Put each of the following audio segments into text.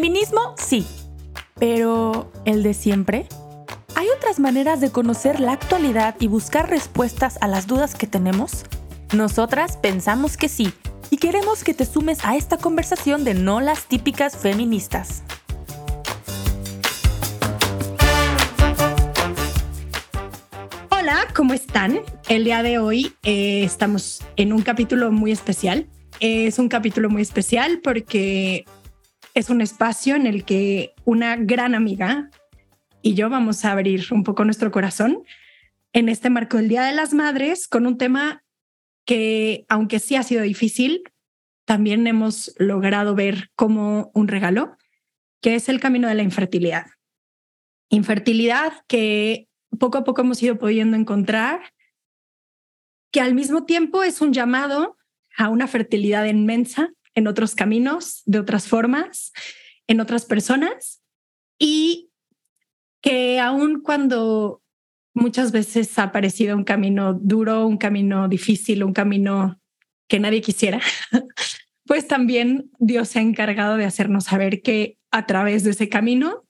Feminismo, sí. Pero, ¿el de siempre? ¿Hay otras maneras de conocer la actualidad y buscar respuestas a las dudas que tenemos? Nosotras pensamos que sí y queremos que te sumes a esta conversación de no las típicas feministas. Hola, ¿cómo están? El día de hoy eh, estamos en un capítulo muy especial. Es un capítulo muy especial porque es un espacio en el que una gran amiga y yo vamos a abrir un poco nuestro corazón en este marco del Día de las Madres con un tema que, aunque sí ha sido difícil, también hemos logrado ver como un regalo, que es el camino de la infertilidad. Infertilidad que poco a poco hemos ido pudiendo encontrar, que al mismo tiempo es un llamado a una fertilidad inmensa en otros caminos, de otras formas, en otras personas, y que aun cuando muchas veces ha parecido un camino duro, un camino difícil, un camino que nadie quisiera, pues también Dios se ha encargado de hacernos saber que a través de ese camino,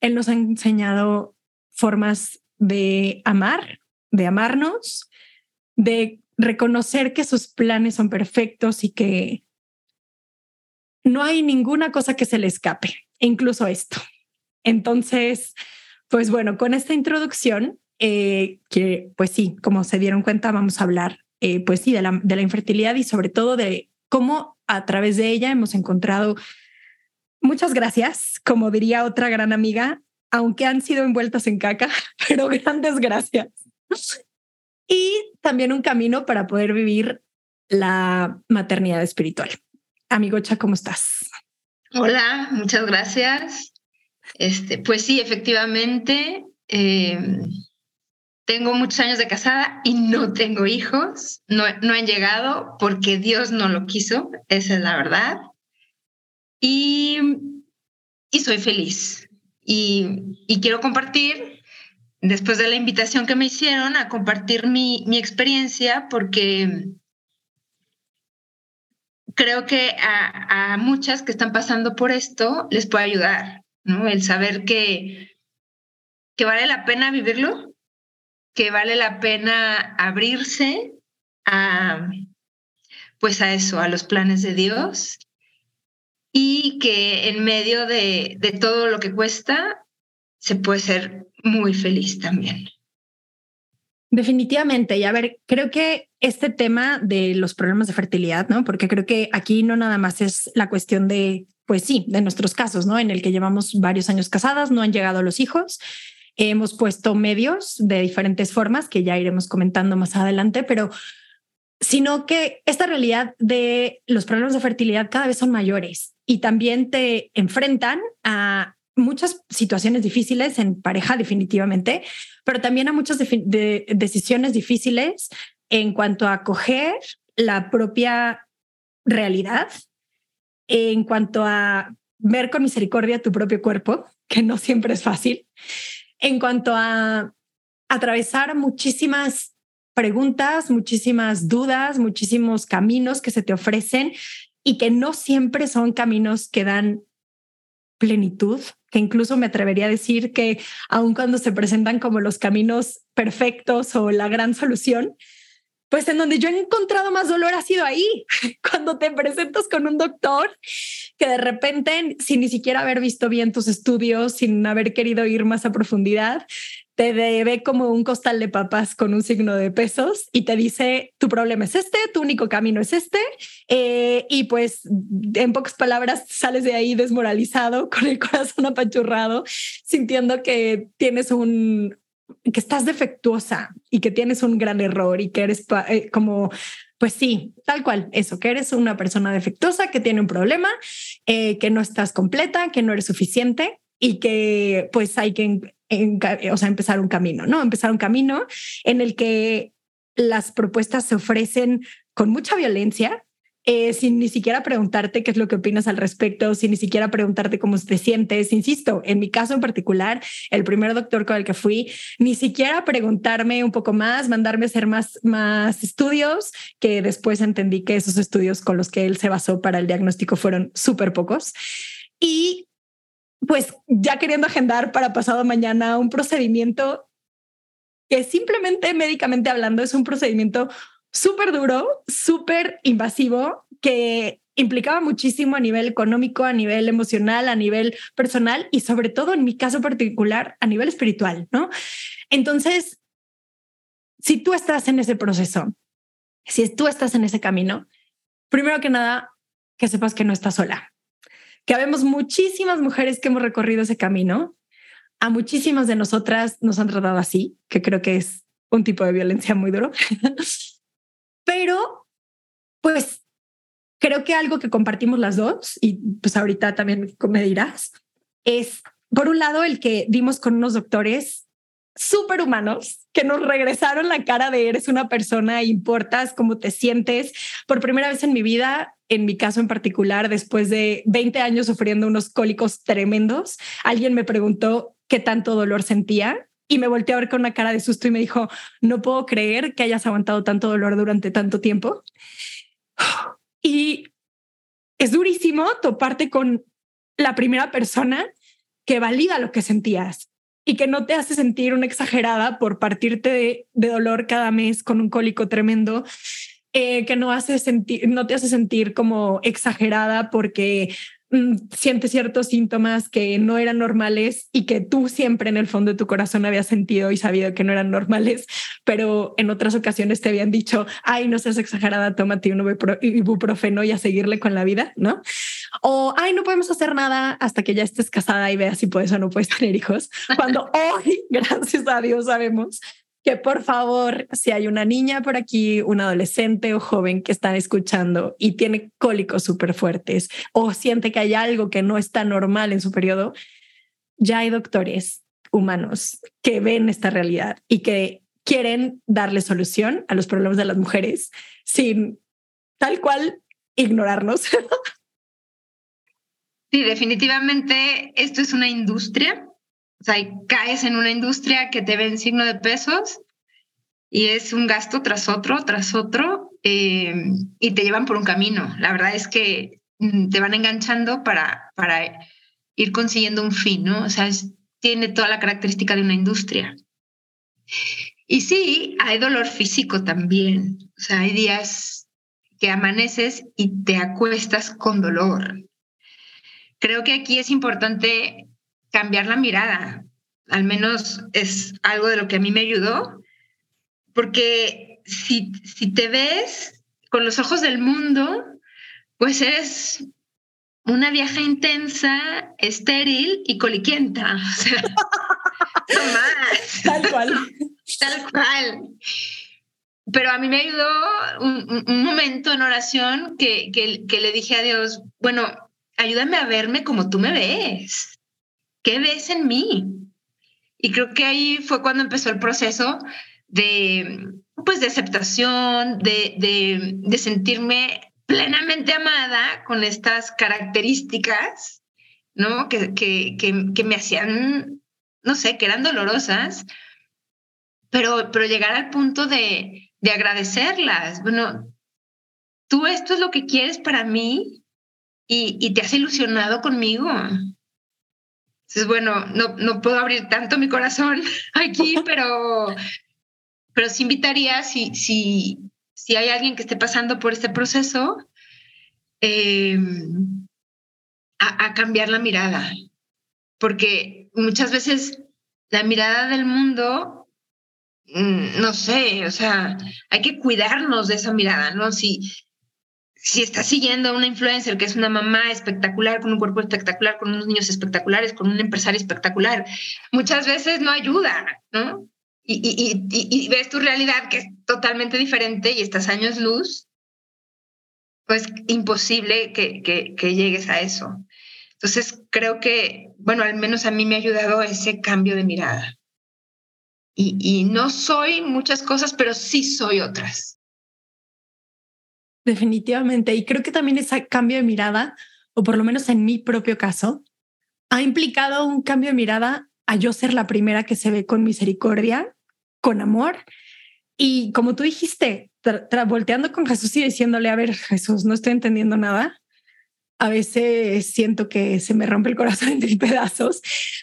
Él nos ha enseñado formas de amar, de amarnos, de reconocer que sus planes son perfectos y que no hay ninguna cosa que se le escape, incluso esto. Entonces, pues bueno, con esta introducción, eh, que pues sí, como se dieron cuenta, vamos a hablar, eh, pues sí, de la, de la infertilidad y sobre todo de cómo a través de ella hemos encontrado muchas gracias, como diría otra gran amiga, aunque han sido envueltas en caca, pero grandes gracias. Y también un camino para poder vivir la maternidad espiritual. Amigocha, ¿cómo estás? Hola, muchas gracias. Este, pues sí, efectivamente, em, tengo muchos años de casada y no tengo hijos, no, no han llegado porque Dios no lo quiso, esa es la verdad. Y, y soy feliz. Y, y, quiero compartir, después de la invitación que me hicieron, a compartir mi, mi experiencia porque creo que a, muchas que están pasando por esto les puede ayudar, ¿no? El saber que, que vale la pena vivirlo, que vale la pena abrirse a, pues a eso, a los planes de Dios y que en medio de, de todo lo que cuesta se puede ser muy feliz también. Definitivamente. Y a ver, creo que este tema de los problemas de fertilidad, ¿no? Porque creo que aquí no nada más es la cuestión de, pues sí, de nuestros casos, ¿no? En el que llevamos varios años casadas, no han llegado los hijos, Hemos puesto medios de diferentes formas que ya iremos comentando más adelante, pero sino que esta realidad de los problemas de fertilidad cada vez son mayores y también te enfrentan a muchas situaciones difíciles en pareja definitivamente, pero también a muchas de decisiones difíciles en cuanto a acoger la propia realidad, en cuanto a ver con misericordia tu propio cuerpo, que no siempre es fácil, en cuanto a atravesar muchísimas preguntas, muchísimas dudas, muchísimos caminos que se te ofrecen y que no siempre son caminos que dan plenitud, que incluso me atrevería a decir que aun cuando se presentan como los caminos perfectos o la gran solución, pues en donde yo he encontrado más dolor ha sido ahí, cuando te presentas con un doctor que de repente, sin ni siquiera haber visto bien tus estudios, sin haber querido ir más a profundidad, te ve como un costal de papas con un signo de pesos y te dice, tu problema es este, tu único camino es este. Eh, y pues, en pocas palabras, sales de ahí desmoralizado, con el corazón apachurrado, sintiendo que tienes un, que estás defectuosa y que tienes un gran error y que eres eh, como, pues sí, tal cual, eso, que eres una persona defectuosa, que tiene un problema, eh, que no estás completa, que no eres suficiente y que pues hay que o sea, empezar un camino, ¿no? Empezar un camino en el que las propuestas se ofrecen con mucha violencia, eh, sin ni siquiera preguntarte qué es lo que opinas al respecto, sin ni siquiera preguntarte cómo te sientes. Insisto, en mi caso en particular, el primer doctor con el que fui, ni siquiera preguntarme un poco más, mandarme a hacer más, más estudios, que después entendí que esos estudios con los que él se basó para el diagnóstico fueron súper pocos. Y pues ya queriendo agendar para pasado mañana un procedimiento que simplemente médicamente hablando es un procedimiento súper duro, súper invasivo, que implicaba muchísimo a nivel económico, a nivel emocional, a nivel personal y sobre todo en mi caso particular a nivel espiritual, ¿no? Entonces, si tú estás en ese proceso, si tú estás en ese camino, primero que nada, que sepas que no estás sola, que habemos muchísimas mujeres que hemos recorrido ese camino. A muchísimas de nosotras nos han tratado así, que creo que es un tipo de violencia muy duro. Pero, pues, creo que algo que compartimos las dos, y pues ahorita también me dirás, es, por un lado, el que dimos con unos doctores súper humanos que nos regresaron la cara de eres una persona, importas, cómo te sientes. Por primera vez en mi vida, en mi caso en particular, después de 20 años sufriendo unos cólicos tremendos, alguien me preguntó qué tanto dolor sentía y me volteé a ver con una cara de susto y me dijo, no puedo creer que hayas aguantado tanto dolor durante tanto tiempo. Y es durísimo toparte con la primera persona que valida lo que sentías y que no te hace sentir una exagerada por partirte de, dolor cada mes con un cólico tremendo, eh, que no, hace sentir, no te hace sentir como exagerada porque siente ciertos síntomas que no eran normales y que tú siempre en el fondo de tu corazón habías sentido y sabido que no eran normales, pero en otras ocasiones te habían dicho, ay, no seas exagerada, tómate un ibuprofeno y a seguirle con la vida, ¿no? O, ay, no podemos hacer nada hasta que ya estés casada y veas si puedes o no puedes tener hijos. Cuando hoy, gracias a Dios, sabemos que por favor, si hay una niña por aquí, un adolescente o joven que está escuchando y tiene cólicos súper fuertes o siente que hay algo que no está normal en su periodo, ya hay doctores humanos que ven esta realidad y que quieren darle solución a los problemas de las mujeres sin tal cual ignorarnos. Sí, definitivamente esto es una industria o sea, caes en una industria que te ven signo de pesos y es un gasto tras otro, tras otro, eh, y te llevan por un camino. La verdad es que mm, te van enganchando para, para ir consiguiendo un fin, ¿no? O sea, tiene toda la característica de una industria. Y sí, hay dolor físico también. O sea, hay días que amaneces y te acuestas con dolor. Creo que aquí es importante cambiar la mirada. Al menos es algo de lo que a mí me ayudó, porque si, si te ves con los ojos del mundo, pues eres una vieja intensa, estéril y coliquienta. O sea, no más. Tal cual. Tal cual. Pero a mí me ayudó un, un momento en oración que, que, que, le dije a Dios, bueno, ayúdame a verme como tú me ves. ¿Qué ves en mí? Y creo que ahí fue cuando empezó el proceso de, pues, de aceptación, de, de, sentirme plenamente amada con estas características, ¿no? Que, que, que, me hacían, no sé, que eran dolorosas, pero, pero llegar al punto de, de agradecerlas. Bueno, tú esto es lo que quieres para mí y, y te has ilusionado conmigo. Entonces, bueno, no, no puedo abrir tanto mi corazón aquí, pero, pero sí invitaría, si, si, si hay alguien que esté pasando por este proceso, em, a, a cambiar la mirada, porque muchas veces la mirada del mundo mm, no sé, o sea, hay que cuidarnos de esa mirada, ¿no? Si, si estás siguiendo a una influencer que es una mamá espectacular, con un cuerpo espectacular, con unos niños espectaculares, con un empresario espectacular, muchas veces no ayuda, ¿no? Y, y, ves tu realidad que es totalmente diferente y estás años luz, pues imposible que, que, llegues a eso. Entonces, creo que, bueno, al menos a mí me ha ayudado ese cambio de mirada. Y no soy muchas cosas, pero sí soy otras. Definitivamente. Y creo que también ese cambio de mirada, o por lo menos en mi propio caso, ha implicado un cambio de mirada a yo ser la primera que se ve con misericordia, con amor. Y como tú dijiste, volteando con Jesús y diciéndole, a ver, Jesús, no estoy entendiendo nada. a veces siento que se me rompe el corazón en pedazos.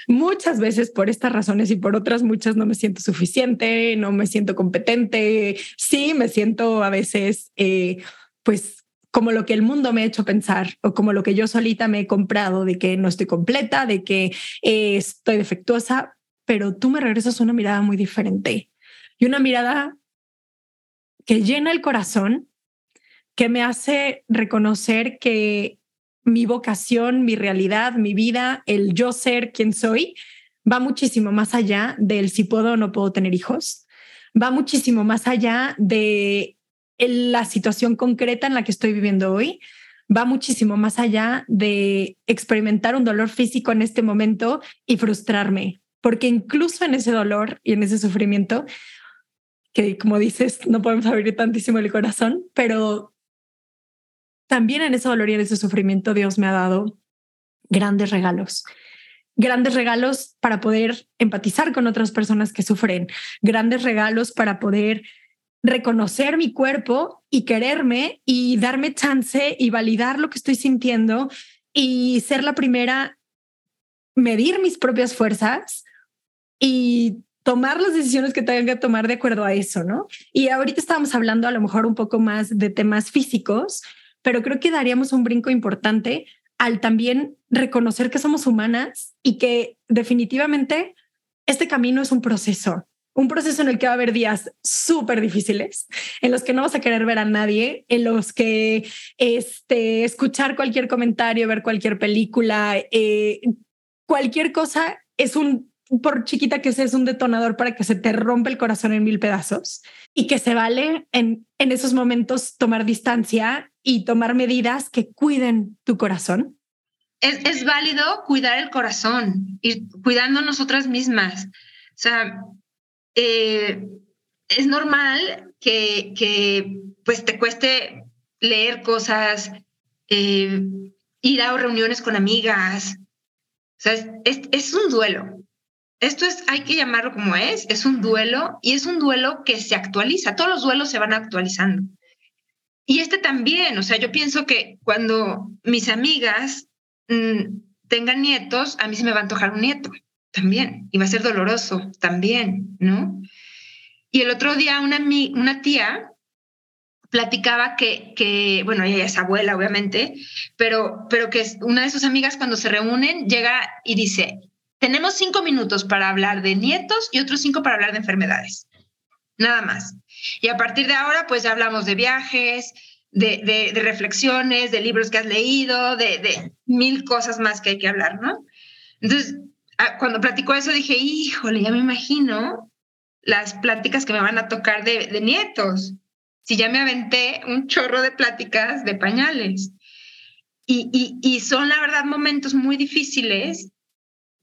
Muchas veces por estas razones y por otras muchas no me siento suficiente, no me siento competente. Sí, me siento a veces, eh, pues, como lo que el mundo me ha hecho pensar o como lo que yo solita me he comprado de que no estoy completa, de que eh, estoy defectuosa, pero tú me regresas una mirada muy diferente. Y una mirada que llena el corazón, que me hace reconocer que mi vocación, mi realidad, mi vida, el yo ser quien soy, va muchísimo más allá del si puedo o no puedo tener hijos, va muchísimo más allá de la situación concreta en la que estoy viviendo hoy, va muchísimo más allá de experimentar un dolor físico en este momento y frustrarme, porque incluso en ese dolor y en ese sufrimiento, que como dices, no podemos abrir tantísimo el corazón, pero también en ese dolor y en ese sufrimiento Dios me ha dado grandes regalos. Grandes regalos para poder empatizar con otras personas que sufren, grandes regalos para poder reconocer mi cuerpo y quererme y darme chance y validar lo que estoy sintiendo y ser la primera, medir mis propias fuerzas y tomar las decisiones que tenga que tomar de acuerdo a eso, ¿no? Y ahorita estábamos hablando a lo mejor un poco más de temas físicos, pero creo que daríamos un brinco importante al también reconocer que somos humanas y que definitivamente este camino es un proceso, un proceso en el que va a haber días súper difíciles, en los que no vas a querer ver a nadie, en los que este, escuchar cualquier comentario, ver cualquier película, eh, cualquier cosa es un por chiquita que sea, es un detonador para que se te rompa el corazón en mil pedazos y que se vale en, en esos momentos tomar distancia y tomar medidas que cuiden tu corazón. Es, es válido cuidar el corazón, y cuidando nosotras mismas. O sea, eh, es normal que, pues te cueste leer cosas, eh, ir a reuniones con amigas. O sea, es, es un duelo esto es, hay que llamarlo como es, es un duelo y es un duelo que se actualiza, todos los duelos se van actualizando. Y este también, o sea, yo pienso que cuando mis amigas mm, tengan nietos, a mí se me va a antojar un nieto también, y va a ser doloroso también, ¿no? Y el otro día una, una tía platicaba que, que, bueno, ella es abuela, obviamente, pero, pero que una de sus amigas cuando se reúnen llega y dice, tenemos cinco minutos para hablar de nietos y otros cinco para hablar de enfermedades. Nada más. Y a partir de ahora, pues ya hablamos de viajes, de, reflexiones, de libros que has leído, de, mil cosas más que hay que hablar, ¿no? Entonces, cuando platicó eso, dije, híjole, ya me imagino las pláticas que me van a tocar de, de nietos. Si ya me aventé un chorro de pláticas de pañales. Y, y, y, son, la verdad, momentos muy difíciles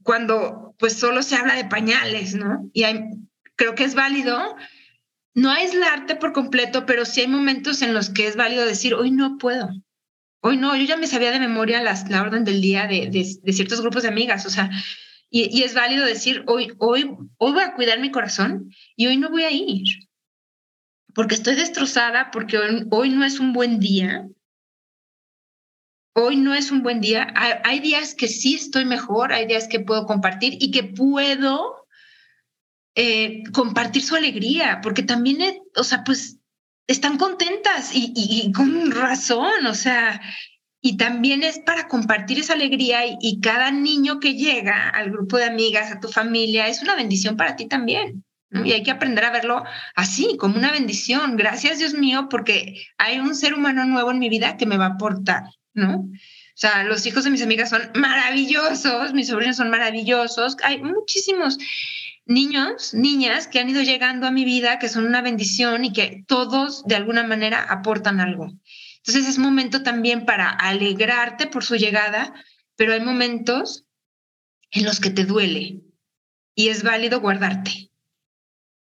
cuando pues solo se habla de pañales, ¿no? Y creo que es válido no aislarte por completo, pero sí hay momentos en los que es válido decir, hoy no puedo. Hoy no, yo ya me sabía de memoria las, la orden del día de, de, ciertos grupos de amigas, o sea, y, es válido decir, hoy, hoy, hoy voy a cuidar mi corazón y hoy no voy a ir, porque estoy destrozada, porque hoy, hoy no es un buen día, hoy no es un buen día. Hay, días que sí estoy mejor, hay días que puedo compartir y que puedo eh, compartir su alegría, porque también, o sea, pues están contentas y, y, con razón, o sea, y también es para compartir esa alegría y, cada niño que llega al grupo de amigas, a tu familia, es una bendición para ti también. Y hay que aprender a verlo así, como una bendición. Gracias Dios mío, porque hay un ser humano nuevo en mi vida que me va a aportar. ¿no? O sea, los hijos de mis amigas son maravillosos, mis sobrinos son maravillosos. Hay muchísimos niños, niñas que han ido llegando a mi vida, que son una bendición y que todos de alguna manera aportan algo. Entonces es momento también para alegrarte por su llegada, pero hay momentos en los que te duele y es válido guardarte.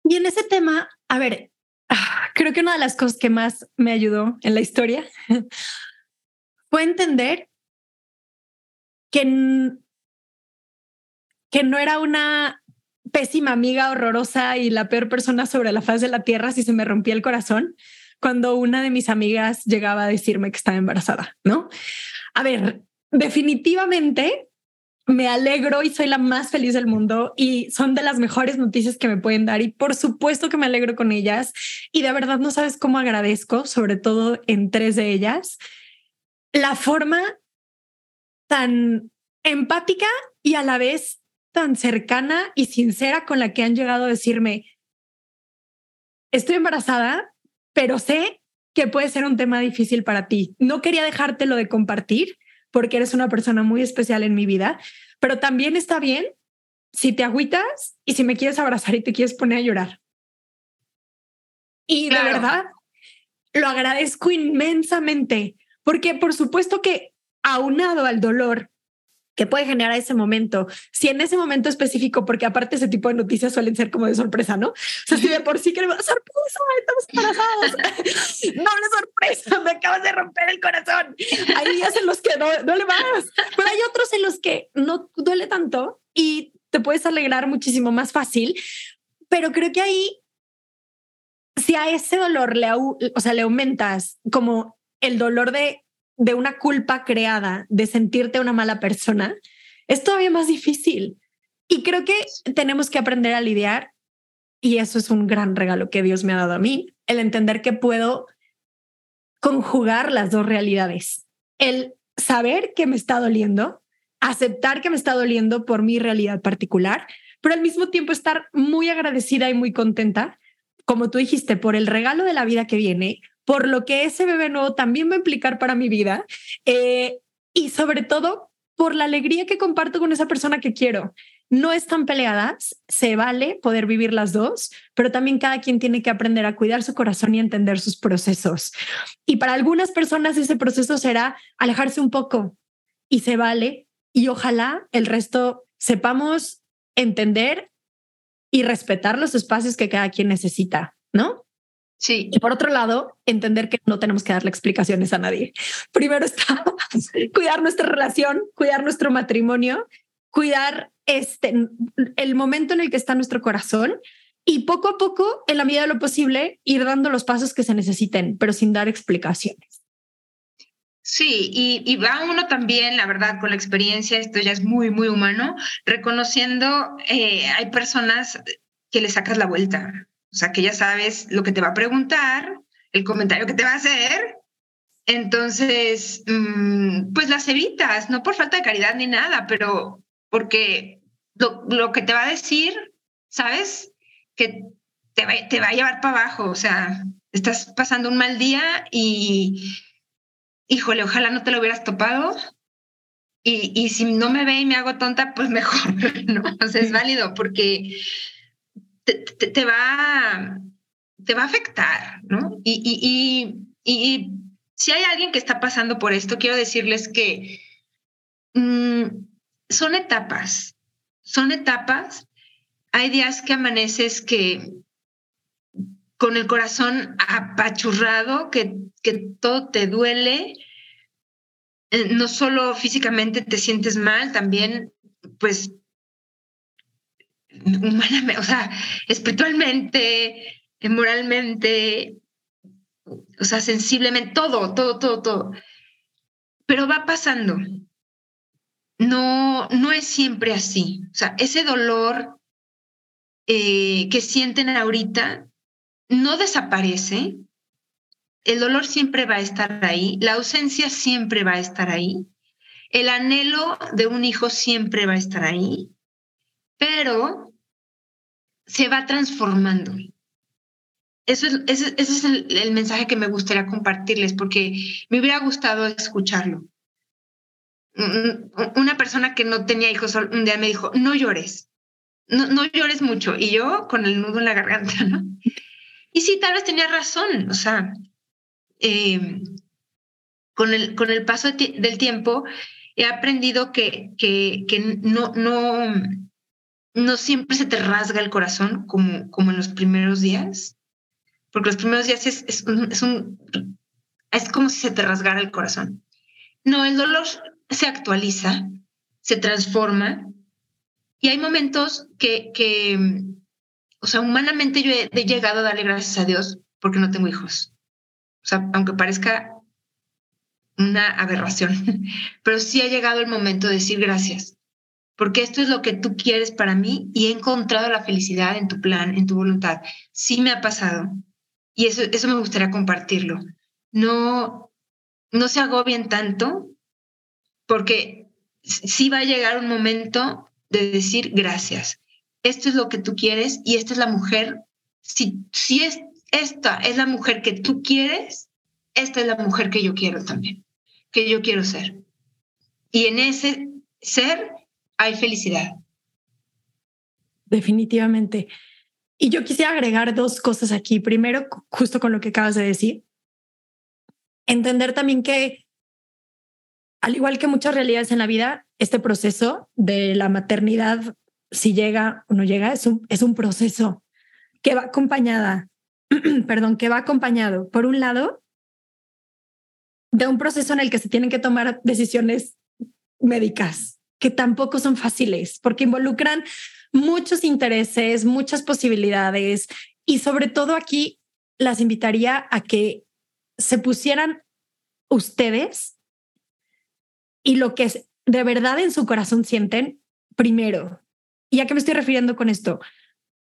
Y en ese tema, a ver, creo que una de las cosas que más me ayudó en la historia fue entender que, que no era una pésima amiga horrorosa y la peor persona sobre la faz de la tierra si se me rompía el corazón, cuando una de mis amigas llegaba a decirme que estaba embarazada, ¿no? A ver, definitivamente me alegro y soy la más feliz del mundo y son de las mejores noticias que me pueden dar y por supuesto que me alegro con ellas y de verdad no sabes cómo agradezco, sobre todo en tres de ellas, la forma tan empática y a la vez tan cercana y sincera con la que han llegado a decirme, estoy embarazada, pero sé que puede ser un tema difícil para ti. No quería dejártelo de compartir porque eres una persona muy especial en mi vida, pero también está bien si te agüitas y si me quieres abrazar y te quieres poner a llorar. Y de verdad, lo agradezco inmensamente, porque por supuesto que aunado al dolor que puede generar ese momento, si en ese momento específico, porque aparte ese tipo de noticias suelen ser como de sorpresa, ¿no? O sea, si de por sí queremos sorpresa, estamos embarazados, doble sorpresa, me acabas de romper el corazón. Hay días en los que no duele más, pero hay otros en los que no duele tanto y te puedes alegrar muchísimo más fácil, pero creo que ahí si a ese dolor le, o sea, le aumentas como el dolor de de una culpa creada, de sentirte una mala persona, es todavía más difícil. Y creo que tenemos que aprender a lidiar, y eso es un gran regalo que Dios me ha dado a mí, el entender que puedo conjugar las dos realidades. El saber que me está doliendo, aceptar que me está doliendo por mi realidad particular, pero al mismo tiempo estar muy agradecida y muy contenta, como tú dijiste, por el regalo de la vida que viene, por lo que ese bebé nuevo también va a implicar para mi vida eh, y sobre todo por la alegría que comparto con esa persona que quiero. No están peleadas, se vale poder vivir las dos, pero también cada quien tiene que aprender a cuidar su corazón y entender sus procesos. Y para algunas personas ese proceso será alejarse un poco y se vale y ojalá el resto sepamos entender y respetar los espacios que cada quien necesita, ¿no? Sí. Y por otro lado, entender que no tenemos que darle explicaciones a nadie. Primero está cuidar nuestra relación, cuidar nuestro matrimonio, cuidar este, el momento en el que está nuestro corazón y poco a poco, en la medida de lo posible, ir dando los pasos que se necesiten, pero sin dar explicaciones. Sí, y, va uno también, la verdad, con la experiencia, esto ya es muy, muy humano, reconociendo, eh, hay personas que le sacas la vuelta, o sea, que ya sabes lo que te va a preguntar, el comentario que te va a hacer. Entonces, mm, pues las evitas, no por falta de caridad ni nada, pero porque lo, que te va a decir, ¿sabes? Que te va, te va a llevar para abajo. O sea, estás pasando un mal día y, híjole, ojalá no te lo hubieras topado. Y, y si no me ve y me hago tonta, pues mejor, ¿no? O sea, es válido porque te, va, te va a afectar, ¿no? Y, y, si hay alguien que está pasando por esto, quiero decirles que mm, son etapas, son etapas. Hay días que amaneces que con el corazón apachurrado, que, que todo te duele, eh, no solo físicamente te sientes mal, también pues humanamente, o sea, espiritualmente, moralmente, o sea, sensiblemente, todo, todo, todo, todo. Pero va pasando. No, no es siempre así. O sea, ese dolor eh, que sienten ahorita no desaparece. El dolor siempre va a estar ahí. La ausencia siempre va a estar ahí. El anhelo de un hijo siempre va a estar ahí pero se va transformando. Eso es, ese, es el, mensaje que me gustaría compartirles, porque me hubiera gustado escucharlo. Una persona que no tenía hijos un día me dijo, no llores, no, no llores mucho. Y yo con el nudo en la garganta, ¿no? Y sí, tal vez tenía razón, o sea, em, con, el, con el paso del tiempo he aprendido que, que, que no, no, no siempre se te rasga el corazón como, como en los primeros días, porque los primeros días es, es, un, es, como si se te rasgara el corazón. No, el dolor se actualiza, se transforma y hay momentos que, que o sea, humanamente yo he, llegado a darle gracias a Dios porque no tengo hijos. O sea, aunque parezca una aberración, pero sí ha llegado el momento de decir gracias, porque esto es lo que tú quieres para mí y he encontrado la felicidad en tu plan, en tu voluntad. Sí me ha pasado y eso, eso me gustaría compartirlo. No, no se agobien tanto porque sí va a llegar un momento de decir gracias. Esto es lo que tú quieres y esta es la mujer. Si, si es, esta es la mujer que tú quieres, esta es la mujer que yo quiero también que yo quiero ser. Y en ese ser hay felicidad. Definitivamente. Y yo quisiera agregar dos cosas aquí. Primero, justo con lo que acabas de decir, entender también que, al igual que muchas realidades en la vida, este proceso de la maternidad, si llega o no llega, es un, es un proceso que va acompañada, perdón, que va acompañado, por un lado, de un proceso en el que se tienen que tomar decisiones médicas que tampoco son fáciles porque involucran muchos intereses, muchas posibilidades y sobre todo aquí las invitaría a que se pusieran ustedes y lo que de verdad en su corazón sienten primero. ¿Y a qué me estoy refiriendo con esto?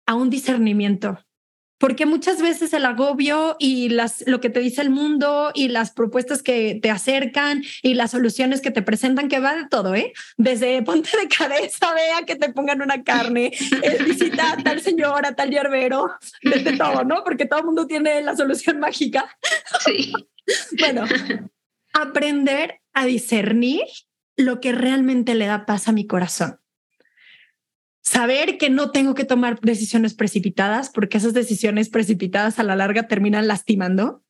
A un discernimiento porque muchas veces el agobio y las, lo que te dice el mundo y las propuestas que te acercan y las soluciones que te presentan, que va de todo, ¿eh? Desde ponte de cabeza, vea que te pongan una carne, eh, visita a tal señora, tal hierbero, desde todo, ¿no? Porque todo el mundo tiene la solución mágica. Sí. bueno, aprender a discernir lo que realmente le da paz a mi corazón saber que no tengo que tomar decisiones precipitadas porque esas decisiones precipitadas a la larga terminan lastimando,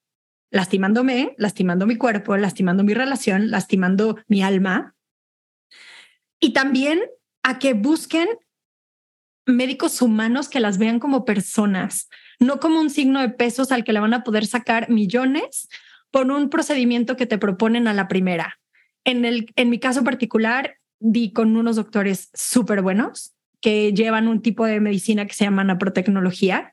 lastimándome, lastimando mi cuerpo, lastimando mi relación, lastimando mi alma. Y también a que busquen médicos humanos que las vean como personas, no como un signo de pesos al que le van a poder sacar millones por un procedimiento que te proponen a la primera. En, el, en mi caso particular, di con unos doctores súper buenos, que llevan un tipo de medicina que se llama naprotecnología.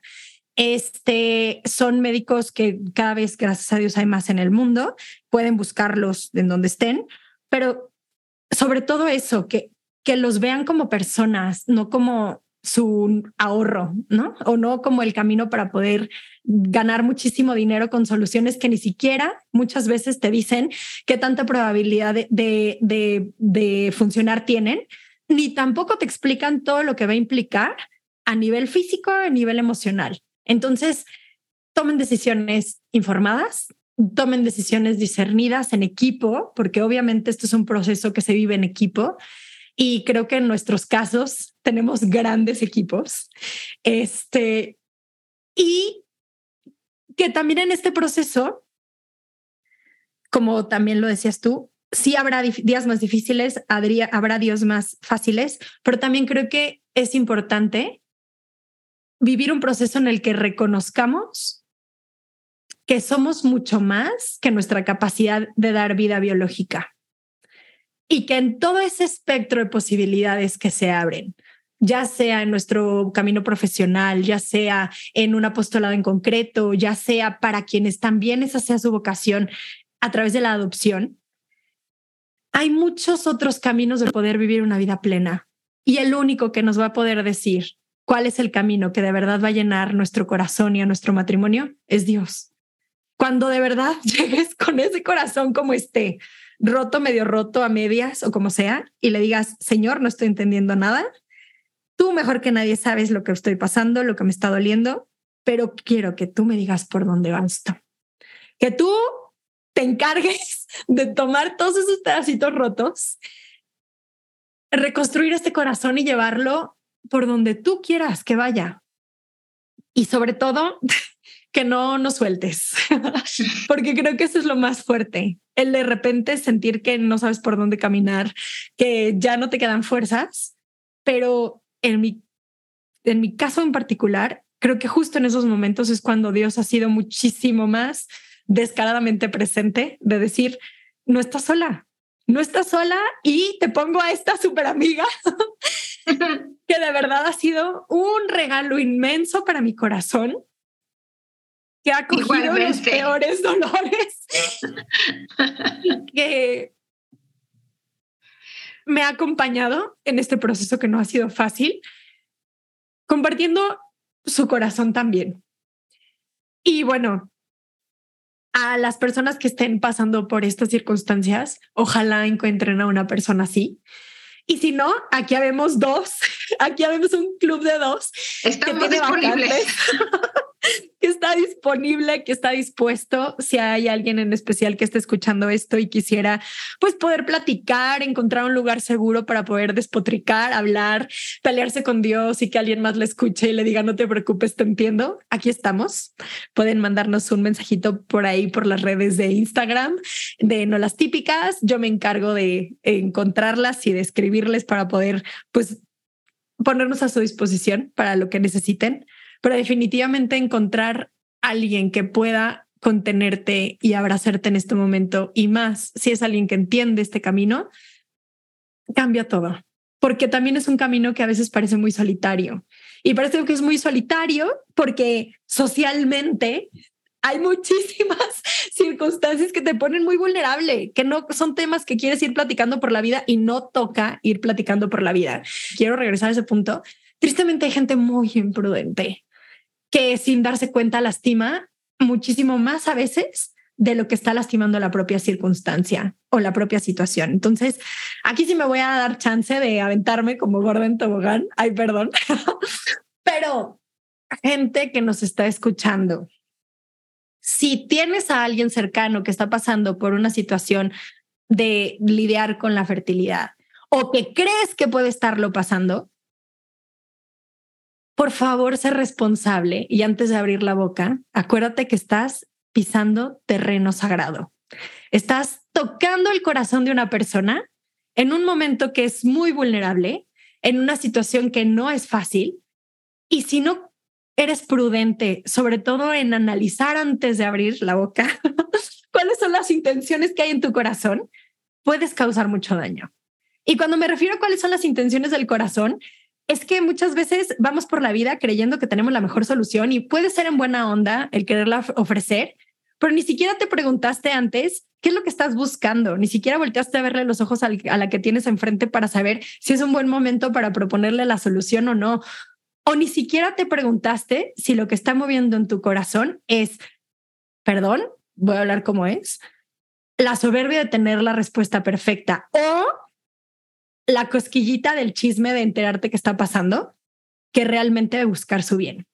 Este, son médicos que cada vez, gracias a Dios, hay más en el mundo, pueden buscarlos en donde estén, pero sobre todo eso, que, que los vean como personas, no como su ahorro, ¿no? O no como el camino para poder ganar muchísimo dinero con soluciones que ni siquiera muchas veces te dicen qué tanta probabilidad de, de, de, de funcionar tienen, ni tampoco te explican todo lo que va a implicar a nivel físico, a nivel emocional. Entonces, tomen decisiones informadas, tomen decisiones discernidas en equipo, porque obviamente esto es un proceso que se vive en equipo. Y creo que en nuestros casos tenemos grandes equipos. Este, y que también en este proceso, como también lo decías tú, sí habrá días más difíciles, habrá días más fáciles, pero también creo que es importante vivir un proceso en el que reconozcamos que somos mucho más que nuestra capacidad de dar vida biológica y que en todo ese espectro de posibilidades que se abren, ya sea en nuestro camino profesional, ya sea en un apostolado en concreto, ya sea para quienes también esa sea su vocación a través de la adopción, hay muchos otros caminos de poder vivir una vida plena y el único que nos va a poder decir cuál es el camino que de verdad va a llenar nuestro corazón y a nuestro matrimonio es Dios. Cuando de verdad llegues con ese corazón como esté, roto, medio roto, a medias o como sea, y le digas, Señor, no estoy entendiendo nada, tú mejor que nadie sabes lo que estoy pasando, lo que me está doliendo, pero quiero que tú me digas por dónde va esto. Que tú te encargues de tomar todos esos pedacitos rotos, reconstruir este corazón y llevarlo por donde tú quieras que vaya. Y sobre todo, que no nos sueltes, porque creo que eso es lo más fuerte. El de repente sentir que no sabes por dónde caminar, que ya no te quedan fuerzas, pero en mi, en mi caso en particular, creo que justo en esos momentos es cuando Dios ha sido muchísimo más descaradamente presente de decir, no estás sola, no estás sola y te pongo a esta super amiga que de verdad ha sido un regalo inmenso para mi corazón que ha cogido los peores dolores, que me ha acompañado en este proceso que no ha sido fácil, compartiendo su corazón también. Y bueno, a las personas que estén pasando por estas circunstancias, ojalá encuentren a una persona así. Y si no, aquí habemos dos, aquí habemos un club de dos. Estamos disponibles. está disponible, que está dispuesto, si hay alguien en especial que esté escuchando esto y quisiera pues poder platicar, encontrar un lugar seguro para poder despotricar, hablar, pelearse con Dios y que alguien más le escuche y le diga no te preocupes, te entiendo. Aquí estamos. Pueden mandarnos un mensajito por ahí por las redes de Instagram de no las típicas. Yo me encargo de encontrarlas y de escribirles para poder pues ponernos a su disposición para lo que necesiten pero definitivamente encontrar alguien que pueda contenerte y abrazarte en este momento y más si es alguien que entiende este camino, cambia todo, porque también es un camino que a veces parece muy solitario y parece que es muy solitario porque socialmente hay muchísimas circunstancias que te ponen muy vulnerable, que no son temas que quieres ir platicando por la vida y no toca ir platicando por la vida. Quiero regresar a ese punto. Tristemente hay gente muy imprudente que sin darse cuenta lastima muchísimo más a veces de lo que está lastimando la propia circunstancia o la propia situación. Entonces, aquí sí me voy a dar chance de aventarme como Gordon Tobogán. Ay, perdón. Pero gente que nos está escuchando, si tienes a alguien cercano que está pasando por una situación de lidiar con la fertilidad o que crees que puede estarlo pasando, por favor, sé responsable y antes de abrir la boca, acuérdate que estás pisando terreno sagrado. Estás tocando el corazón de una persona en un momento que es muy vulnerable, en una situación que no es fácil. Y si no eres prudente, sobre todo en analizar antes de abrir la boca, cuáles son las intenciones que hay en tu corazón, puedes causar mucho daño. Y cuando me refiero a cuáles son las intenciones del corazón, es que muchas veces vamos por la vida creyendo que tenemos la mejor solución y puede ser en buena onda el quererla ofrecer, pero ni siquiera te preguntaste antes qué es lo que estás buscando, ni siquiera volteaste a verle los ojos a la que tienes enfrente para saber si es un buen momento para proponerle la solución o no, o ni siquiera te preguntaste si lo que está moviendo en tu corazón es, perdón, voy a hablar como es, la soberbia de tener la respuesta perfecta o la cosquillita del chisme de enterarte qué está pasando que realmente de buscar su bien.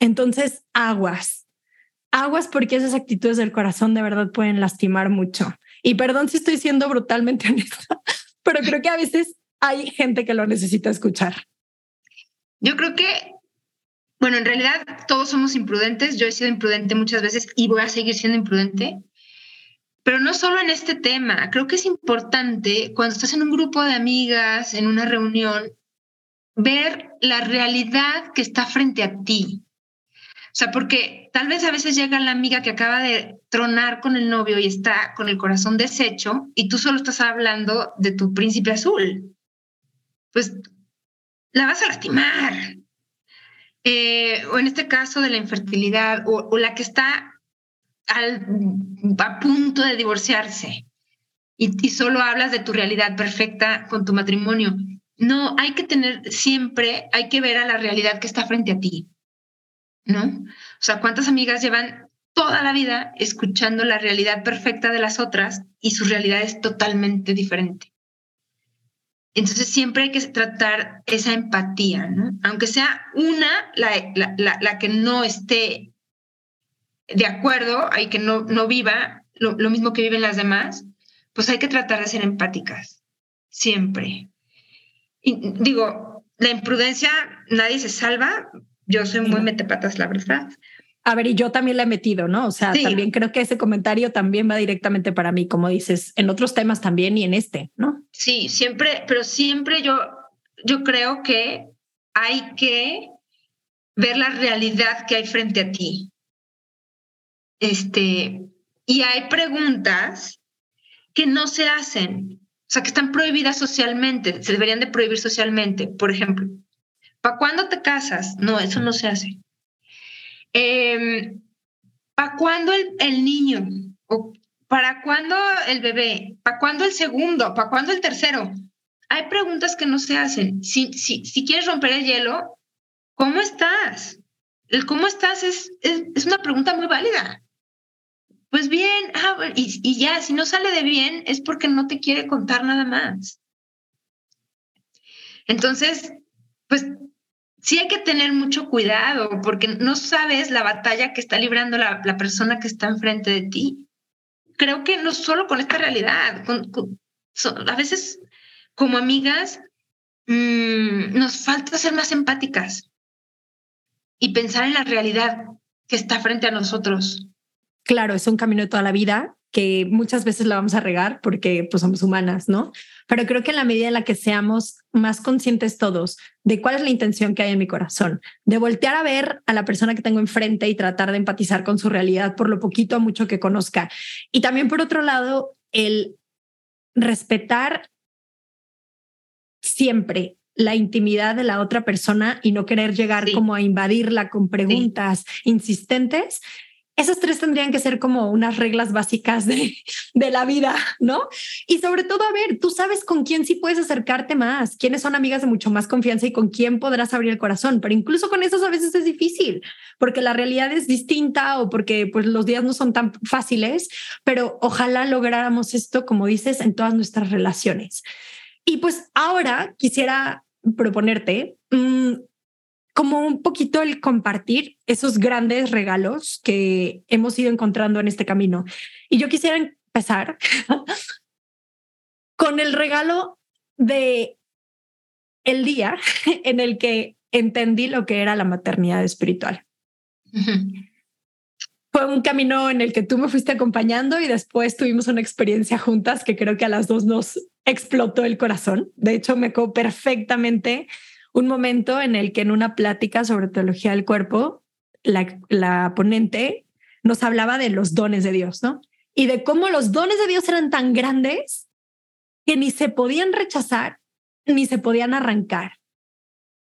Entonces, aguas, aguas porque esas actitudes del corazón de verdad pueden lastimar mucho. Y perdón si estoy siendo brutalmente honesta, pero creo que a veces hay gente que lo necesita escuchar. Yo creo que, bueno, en realidad todos somos imprudentes. Yo he sido imprudente muchas veces y voy a seguir siendo imprudente. Pero no solo en este tema, creo que es importante cuando estás en un grupo de amigas, en una reunión, ver la realidad que está frente a ti. O sea, porque tal vez a veces llega la amiga que acaba de tronar con el novio y está con el corazón deshecho y tú solo estás hablando de tu príncipe azul. Pues la vas a lastimar. Eh, o en este caso de la infertilidad, o, o la que está a punto de divorciarse y, solo hablas de tu realidad perfecta con tu matrimonio. No, hay que tener siempre, hay que ver a la realidad que está frente a ti, ¿no? O sea, ¿cuántas amigas llevan toda la vida escuchando la realidad perfecta de las otras y su realidad es totalmente diferente? Entonces siempre hay que tratar esa empatía, ¿no? Aunque sea una la, la, la que no esté de acuerdo, hay que no, no viva lo, mismo que viven las demás, pues hay que tratar de ser empáticas, siempre. Y digo, la imprudencia, nadie se salva. Yo soy muy metepatas, la verdad. A ver, y yo también la he metido, ¿no? O sea, también creo que ese comentario también va directamente para mí, como dices, en otros temas también y en este, ¿no? Sí, siempre, pero siempre yo, yo creo que hay que ver la realidad que hay frente a ti. Este, y hay preguntas que no se hacen, o sea, que están prohibidas socialmente, se deberían de prohibir socialmente. Por ejemplo, ¿para cuándo te casas? No, eso no se hace. Em, ¿para cuándo el, el niño? ¿O ¿Para cuándo el bebé? ¿Para cuándo el segundo? ¿Para cuándo el tercero? Hay preguntas que no se hacen. Si, si, si quieres romper el hielo, ¿cómo estás? El cómo estás es, es, una pregunta muy válida. Pues bien, ah, y, ya, si no sale de bien es porque no te quiere contar nada más. Entonces, pues sí hay que tener mucho cuidado porque no sabes la batalla que está librando la, persona que está enfrente de ti creo que no solo con esta realidad, a veces como amigas mm, nos falta ser más empáticas y pensar en la realidad que está frente a nosotros. Claro, es un camino de toda la vida que muchas veces la vamos a regar porque pues somos humanas, ¿no? Pero creo que en la medida en la que seamos más conscientes todos de cuál es la intención que hay en mi corazón, de voltear a ver a la persona que tengo enfrente y tratar de empatizar con su realidad por lo poquito o mucho que conozca. Y también por otro lado, el respetar siempre la intimidad de la otra persona y no querer llegar como a invadirla con preguntas insistentes, esas tres tendrían que ser como unas reglas básicas de, de, la vida, ¿no? Y sobre todo, a ver, tú sabes con quién sí puedes acercarte más, quiénes son amigas de mucho más confianza y con quién podrás abrir el corazón, pero incluso con esos a veces es difícil, porque la realidad es distinta o porque pues los días no son tan fáciles, pero ojalá lográramos esto, como dices, en todas nuestras relaciones. Y pues ahora quisiera proponerte mm, como un poquito el compartir esos grandes regalos que hemos ido encontrando en este camino. Y yo quisiera empezar con el regalo de el día en el que entendí lo que era la maternidad espiritual. Fue un camino en el que tú me fuiste acompañando y después tuvimos una experiencia juntas que creo que a las dos nos explotó el corazón. De hecho, me quedó perfectamente un momento en el que en una plática sobre teología del cuerpo, la, la ponente nos hablaba de los dones de Dios, ¿no? Y de cómo los dones de Dios eran tan grandes que ni se podían rechazar ni se podían arrancar.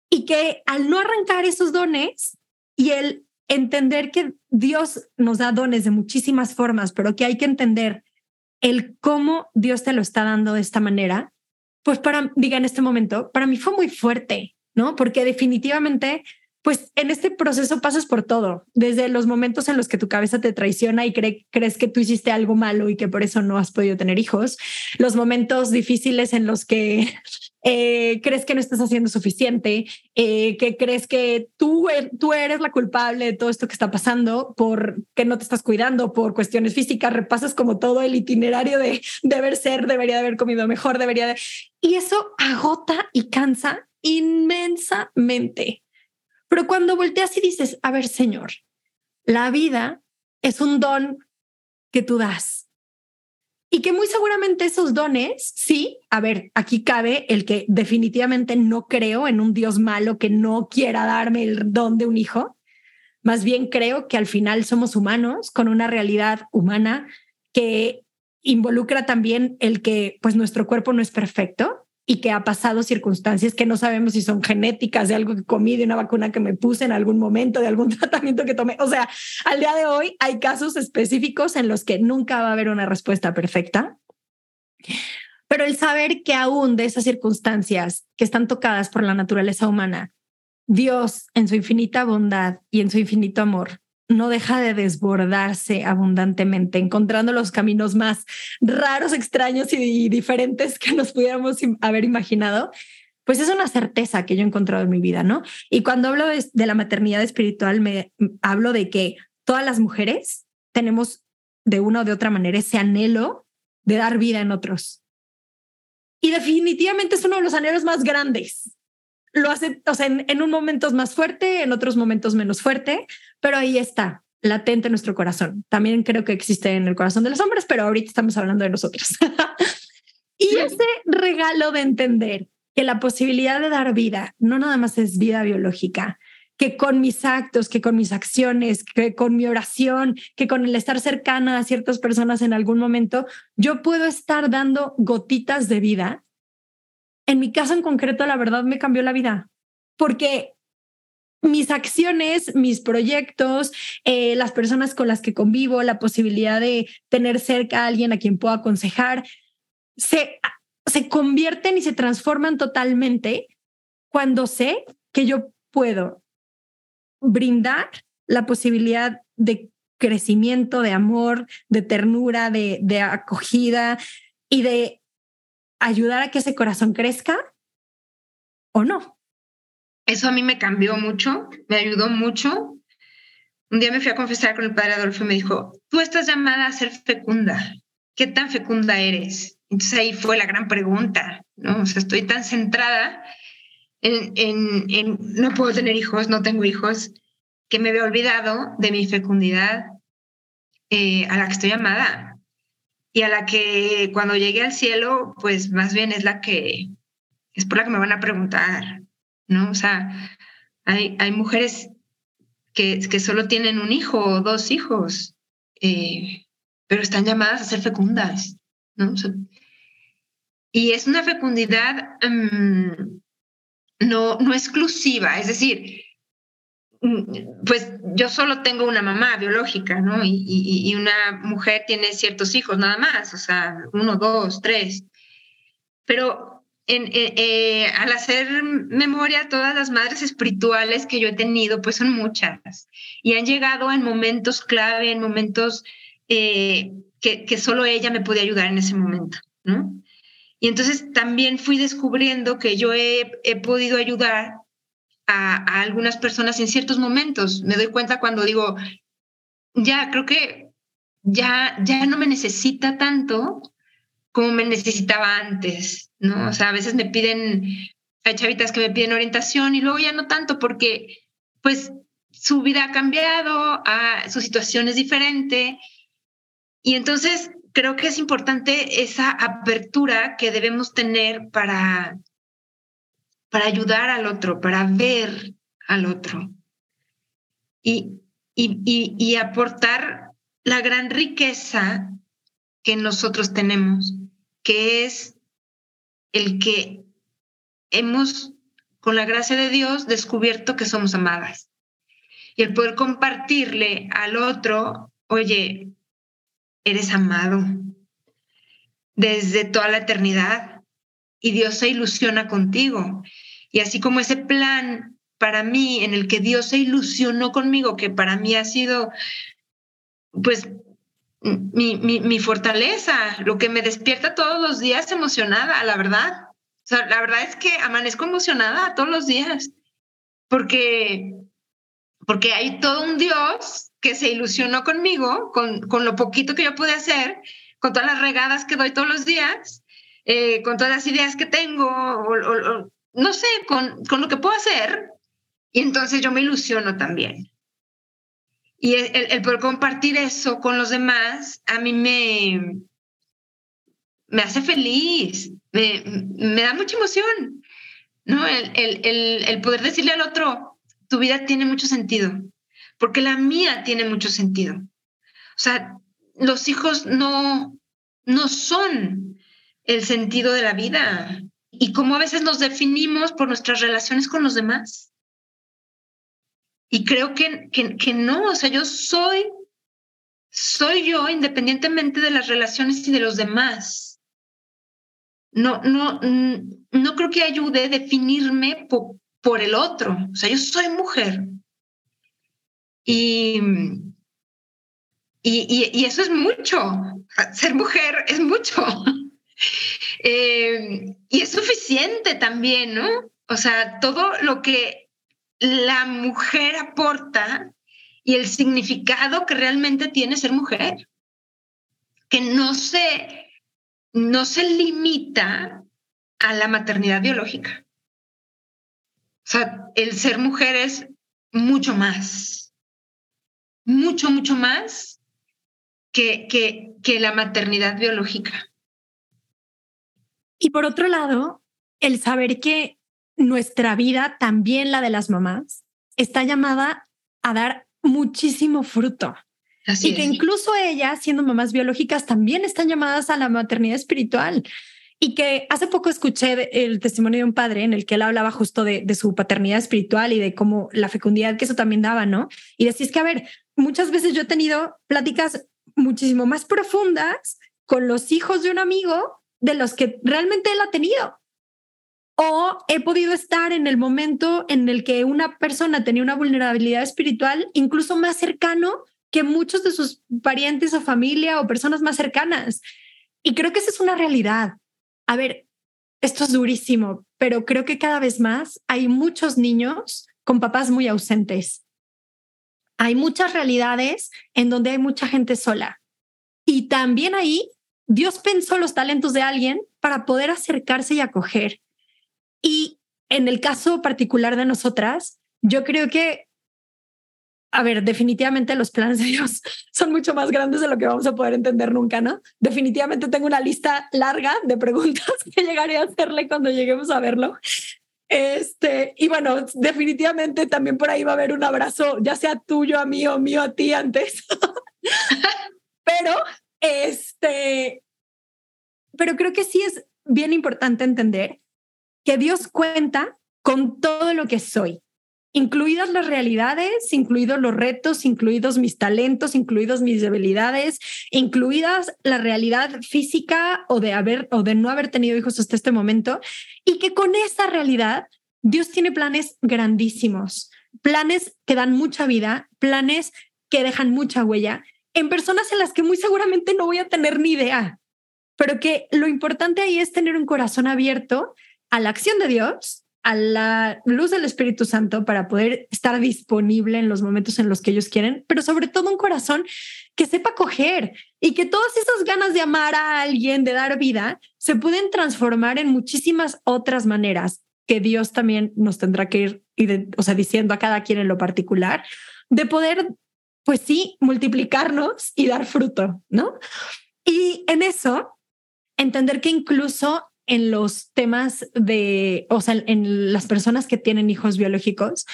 Y que al no arrancar esos dones y el entender que Dios nos da dones de muchísimas formas, pero que hay que entender el cómo Dios te lo está dando de esta manera, pues para, diga en este momento, para mí fue muy fuerte, ¿no? Porque definitivamente, pues en este proceso pasas por todo, desde los momentos en los que tu cabeza te traiciona y crees que tú hiciste algo malo y que por eso no has podido tener hijos, los momentos difíciles en los que eh, crees que no estás haciendo suficiente, eh, que crees que tú, er, tú eres la culpable de todo esto que está pasando por que no te estás cuidando por cuestiones físicas, repasas como todo el itinerario de deber ser, debería de haber comido mejor, debería de... Y eso agota y cansa inmensamente. Pero cuando volteas y dices, a ver, Señor, la vida es un don que tú das. Y que muy seguramente esos dones, sí, a ver, aquí cabe el que definitivamente no creo en un Dios malo que no quiera darme el don de un hijo. Más bien creo que al final somos humanos con una realidad humana que involucra también el que pues nuestro cuerpo no es perfecto y que ha pasado circunstancias que no sabemos si son genéticas de algo que comí, de una vacuna que me puse en algún momento, de algún tratamiento que tomé. O sea, al día de hoy hay casos específicos en los que nunca va a haber una respuesta perfecta. Pero el saber que aún de esas circunstancias que están tocadas por la naturaleza humana, Dios en su infinita bondad y en su infinito amor no deja de desbordarse abundantemente, encontrando los caminos más raros, extraños y diferentes que nos pudiéramos haber imaginado, pues es una certeza que yo he encontrado en mi vida, ¿no? Y cuando hablo de, la maternidad espiritual, me hablo de que todas las mujeres tenemos de una o de otra manera ese anhelo de dar vida en otros. Y definitivamente es uno de los anhelos más grandes, lo hace, o sea, en, en un momento es más fuerte, en otros momentos menos fuerte, pero ahí está, latente en nuestro corazón. También creo que existe en el corazón de los hombres, pero ahorita estamos hablando de nosotros. y ese regalo de entender que la posibilidad de dar vida no nada más es vida biológica, que con mis actos, que con mis acciones, que con mi oración, que con el estar cercana a ciertas personas en algún momento, yo puedo estar dando gotitas de vida en mi caso en concreto, la verdad me cambió la vida, porque mis acciones, mis proyectos, eh, las personas con las que convivo, la posibilidad de tener cerca a alguien a quien puedo aconsejar, se, se convierten y se transforman totalmente cuando sé que yo puedo brindar la posibilidad de crecimiento, de amor, de ternura, de, de acogida y de ayudar a que ese corazón crezca o no. Eso a mí me cambió mucho, me ayudó mucho. Un día me fui a confesar con el padre Adolfo y me dijo, tú estás llamada a ser fecunda. ¿Qué tan fecunda eres? Entonces ahí fue la gran pregunta, ¿no? O sea, estoy tan centrada en, en, no puedo tener hijos, no tengo hijos, que me había olvidado de mi fecundidad eh, a la que estoy llamada y a la que cuando llegue al cielo, pues más bien es la que, es por la que me van a preguntar, ¿no? O sea, hay, hay mujeres que, que solo tienen un hijo o dos hijos, eh, pero están llamadas a ser fecundas, ¿no? y es una fecundidad mm, no, no exclusiva, es decir, mm, pues yo solo tengo una mamá biológica, ¿no? Y, y, una mujer tiene ciertos hijos nada más, o sea, uno, dos, tres. Pero eh, eh, al hacer memoria, todas las madres espirituales que yo he tenido, pues son muchas y han llegado en momentos clave, en momentos eh, que, solo ella me podía ayudar en ese momento, ¿no? Y entonces también fui descubriendo que yo he, he podido ayudar a, a, algunas personas en ciertos momentos. Me doy cuenta cuando digo, ya creo que ya, ya no me necesita tanto como me necesitaba antes, ¿no? O sea, a veces me piden, hay chavitas que me piden orientación y luego ya no tanto porque pues su vida ha cambiado, a, su situación es diferente. Y entonces creo que es importante esa apertura que debemos tener para, para ayudar al otro, para ver al otro y, y, y aportar la gran riqueza que nosotros tenemos, que es el que hemos, con la gracia de Dios, descubierto que somos amadas. Y el poder compartirle al otro, oye, eres amado desde toda la eternidad y Dios se ilusiona contigo. Y así como ese plan para mí en el que Dios se ilusionó conmigo, que para mí ha sido, pues, mi, mi, fortaleza, lo que me despierta todos los días emocionada, la verdad. O la verdad es que amanezco emocionada todos los días, porque, porque hay todo un Dios que se ilusionó conmigo, con, con lo poquito que yo pude hacer, con todas las regadas que doy todos los días, eh, con todas las ideas que tengo, o, o, no sé, con, con lo que puedo hacer. Y entonces yo me ilusiono también. Y el, poder compartir eso con los demás, a mí me, me hace feliz, me, me da mucha emoción, ¿no? El, el, poder decirle al otro, tu vida tiene mucho sentido, porque la mía tiene mucho sentido. O sea, los hijos no, no son el sentido de la vida y cómo a veces nos definimos por nuestras relaciones con los demás. Y creo que, que, no, o sea, yo soy, soy yo independientemente de las relaciones y de los demás. No, no, no creo que ayude definirme por, por el otro. O sea, yo soy mujer. Y, y, y, eso es mucho. Ser mujer es mucho. Eh, y es suficiente también, ¿no? O sea, todo lo que la mujer aporta y el significado que realmente tiene ser mujer, que no se, no se limita a la maternidad biológica. O sea, el ser mujer es mucho más, mucho, mucho más que, que, que la maternidad biológica. Y por otro lado, el saber que nuestra vida, también la de las mamás, está llamada a dar muchísimo fruto. y que incluso ellas, siendo mamás biológicas, también están llamadas a la maternidad espiritual. y que hace poco escuché el testimonio de un padre en el que él hablaba justo de, de, su paternidad espiritual y de cómo la fecundidad que eso también daba, ¿no? Y decís que, a ver, muchas veces yo he tenido pláticas muchísimo más profundas con los hijos de un amigo de los que realmente él ha tenido. O he podido estar en el momento en el que una persona tenía una vulnerabilidad espiritual incluso más cercano que muchos de sus parientes o familia o personas más cercanas. Y creo que esa es una realidad. A ver, esto es durísimo, pero creo que cada vez más hay muchos niños con papás muy ausentes. Hay muchas realidades en donde hay mucha gente sola. Y también ahí Dios pensó los talentos de alguien para poder acercarse y acoger. Y en el caso particular de nosotras, yo creo que a ver, definitivamente los planes de Dios son mucho más grandes de lo que vamos a poder entender nunca, ¿no? Definitivamente tengo una lista larga de preguntas que llegaré a hacerle cuando lleguemos a verlo. Este, y bueno, definitivamente también por ahí va a haber un abrazo, ya sea tuyo a mí o mío a ti antes. pero, este, pero creo que sí es bien importante entender que Dios cuenta con todo lo que soy incluidas las realidades, incluidos los retos, incluidos mis talentos, incluidos mis debilidades, incluidas la realidad física o de haber o de no haber tenido hijos hasta este momento y que con esa realidad Dios tiene planes grandísimos, planes que dan mucha vida, planes que dejan mucha huella en personas en las que muy seguramente no voy a tener ni idea, pero que lo importante ahí es tener un corazón abierto a la acción de Dios a la luz del Espíritu Santo para poder estar disponible en los momentos en los que ellos quieren, pero sobre todo un corazón que sepa coger y que todas esas ganas de amar a alguien, de dar vida, se pueden transformar en muchísimas otras maneras que Dios también nos tendrá que ir, o sea, diciendo a cada quien en lo particular, de poder, pues sí, multiplicarnos y dar fruto, ¿no? Y en eso, entender que incluso en los temas de, o sea, en las personas que tienen hijos biológicos,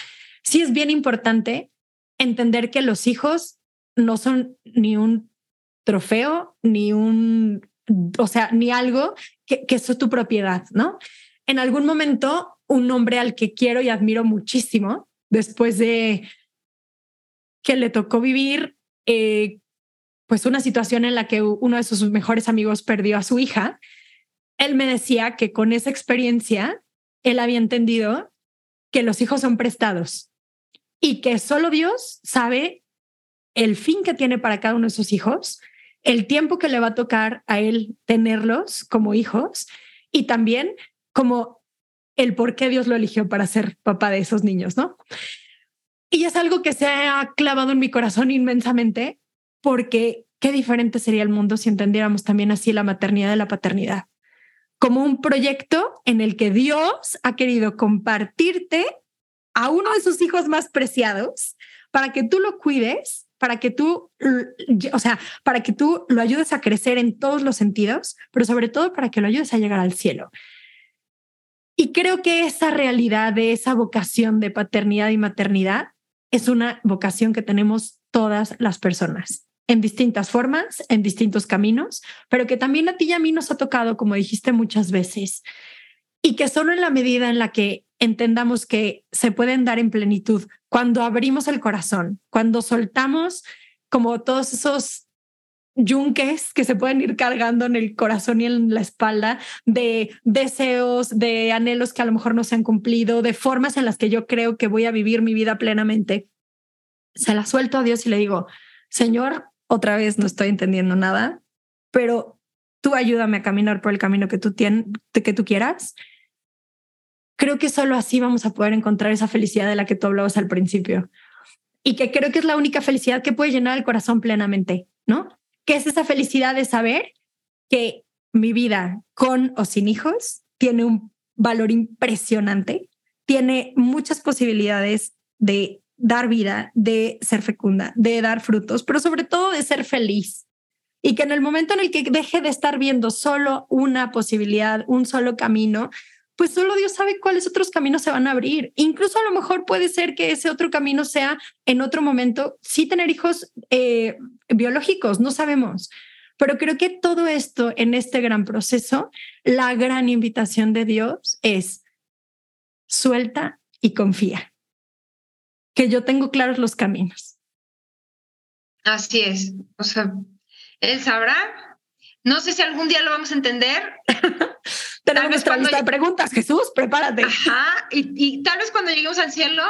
sí es bien importante entender que los hijos no son ni un trofeo, ni un, o sea, ni algo que, que es tu propiedad, ¿no? En algún momento, un hombre al que quiero y admiro muchísimo, después de que le tocó vivir, eh, pues una situación en la que uno de sus mejores amigos perdió a su hija, él me decía que con esa experiencia, él había entendido que los hijos son prestados y que solo Dios sabe el fin que tiene para cada uno de sus hijos, el tiempo que le va a tocar a él tenerlos como hijos y también como el por qué Dios lo eligió para ser papá de esos niños, ¿no? Y es algo que se ha clavado en mi corazón inmensamente porque qué diferente sería el mundo si entendiéramos también así la maternidad y la paternidad como un proyecto en el que Dios ha querido compartirte a uno de sus hijos más preciados para que tú lo cuides, para que tú, o sea, para que tú lo ayudes a crecer en todos los sentidos, pero sobre todo para que lo ayudes a llegar al cielo. Y creo que esa realidad de esa vocación de paternidad y maternidad es una vocación que tenemos todas las personas en distintas formas, en distintos caminos, pero que también a ti y a mí nos ha tocado, como dijiste muchas veces, y que solo en la medida en la que entendamos que se pueden dar en plenitud, cuando abrimos el corazón, cuando soltamos como todos esos yunques que se pueden ir cargando en el corazón y en la espalda de deseos, de anhelos que a lo mejor no se han cumplido, de formas en las que yo creo que voy a vivir mi vida plenamente. Se la suelto a Dios y le digo, Señor, otra vez no estoy entendiendo nada, pero tú ayúdame a caminar por el camino que tú, quieras. Creo que solo así vamos a poder encontrar esa felicidad de la que tú hablabas al principio y que creo que es la única felicidad que puede llenar el corazón plenamente, ¿no? Que es esa felicidad de saber que mi vida con o sin hijos tiene un valor impresionante, tiene muchas posibilidades de dar vida, de ser fecunda, de dar frutos, pero sobre todo de ser feliz. Y que en el momento en el que deje de estar viendo solo una posibilidad, un solo camino, pues solo Dios sabe cuáles otros caminos se van a abrir. Incluso a lo mejor puede ser que ese otro camino sea en otro momento, sí tener hijos eh, biológicos, no sabemos, Pero creo que todo esto en este gran proceso, la gran invitación de Dios es suelta y confía, que yo tengo claros los caminos. Así es. O sea, Él sabrá. No sé si algún día lo vamos a entender. Tenemos nuestra lista de preguntas. Jesús, prepárate. Ajá. Y, y tal vez cuando lleguemos al cielo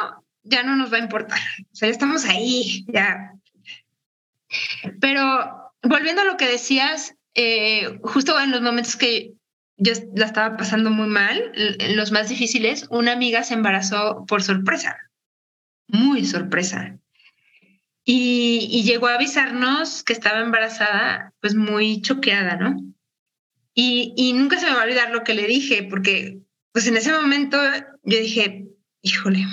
ya no nos va a importar. O sea, ya estamos ahí, ya. Pero volviendo a lo que decías, eh, justo en los momentos que yo la estaba pasando muy mal, los más difíciles, una amiga se embarazó por sorpresa, muy sorpresa. Y, llegó a avisarnos que estaba embarazada, pues muy choqueada, ¿no? Y, y, nunca se me va a olvidar lo que le dije, porque pues en ese momento yo dije, híjole,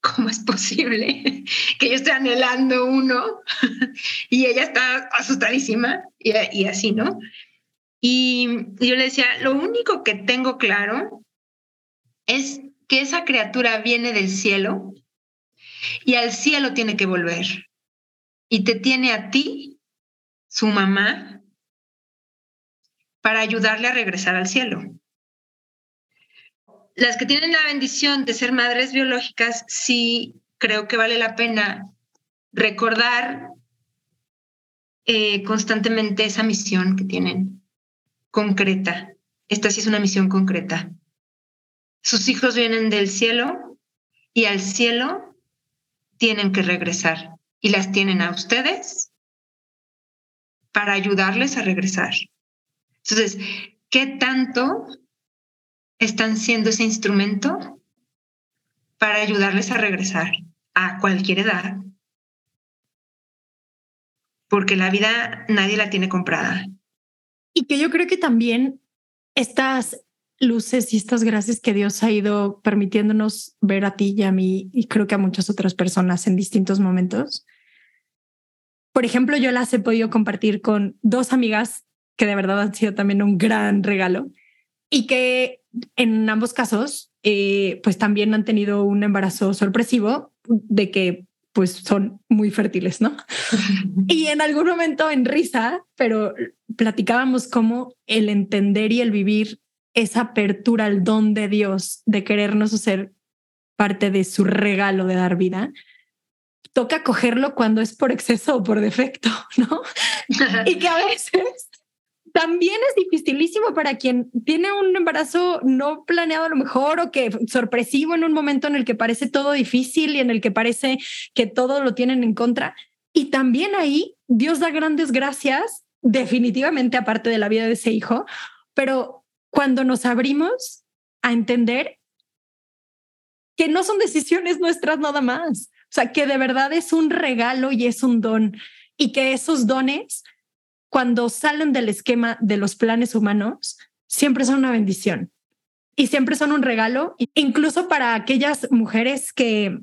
¿cómo es posible que yo esté anhelando uno y ella está asustadísima y, así, ¿no? Y yo le decía, lo único que tengo claro es que esa criatura viene del cielo y al cielo tiene que volver y te tiene a ti, su mamá, para ayudarle a regresar al cielo las que tienen la bendición de ser madres biológicas, sí creo que vale la pena recordar eh, constantemente esa misión que tienen concreta. Esta sí es una misión concreta. Sus hijos vienen del cielo y al cielo tienen que regresar y las tienen a ustedes para ayudarles a regresar. Entonces, ¿qué tanto están siendo ese instrumento para ayudarles a regresar a cualquier edad. Porque la vida nadie la tiene comprada. Y que yo creo que también estas luces y estas gracias que Dios ha ido permitiéndonos ver a ti y a mí, y creo que a muchas otras personas en distintos momentos. Por ejemplo, yo las he podido compartir con dos amigas que de verdad han sido también un gran regalo y que en ambos casos, eh, pues también han tenido un embarazo sorpresivo de que pues son muy fértiles, ¿no? y en algún momento en risa, pero platicábamos cómo el entender y el vivir esa apertura al don de Dios de querernos ser parte de su regalo de dar vida, toca cogerlo cuando es por exceso o por defecto, ¿no? y que a veces también es dificilísimo para quien tiene un embarazo no planeado a lo mejor o que sorpresivo en un momento en el que parece todo difícil y en el que parece que todo lo tienen en contra. Y también ahí Dios da grandes gracias, definitivamente aparte de la vida de ese hijo, pero cuando nos abrimos a entender que no son decisiones nuestras nada más, o sea, que de verdad es un regalo y es un don y que esos dones cuando salen del esquema de los planes humanos, siempre son una bendición y siempre son un regalo, incluso para aquellas mujeres que,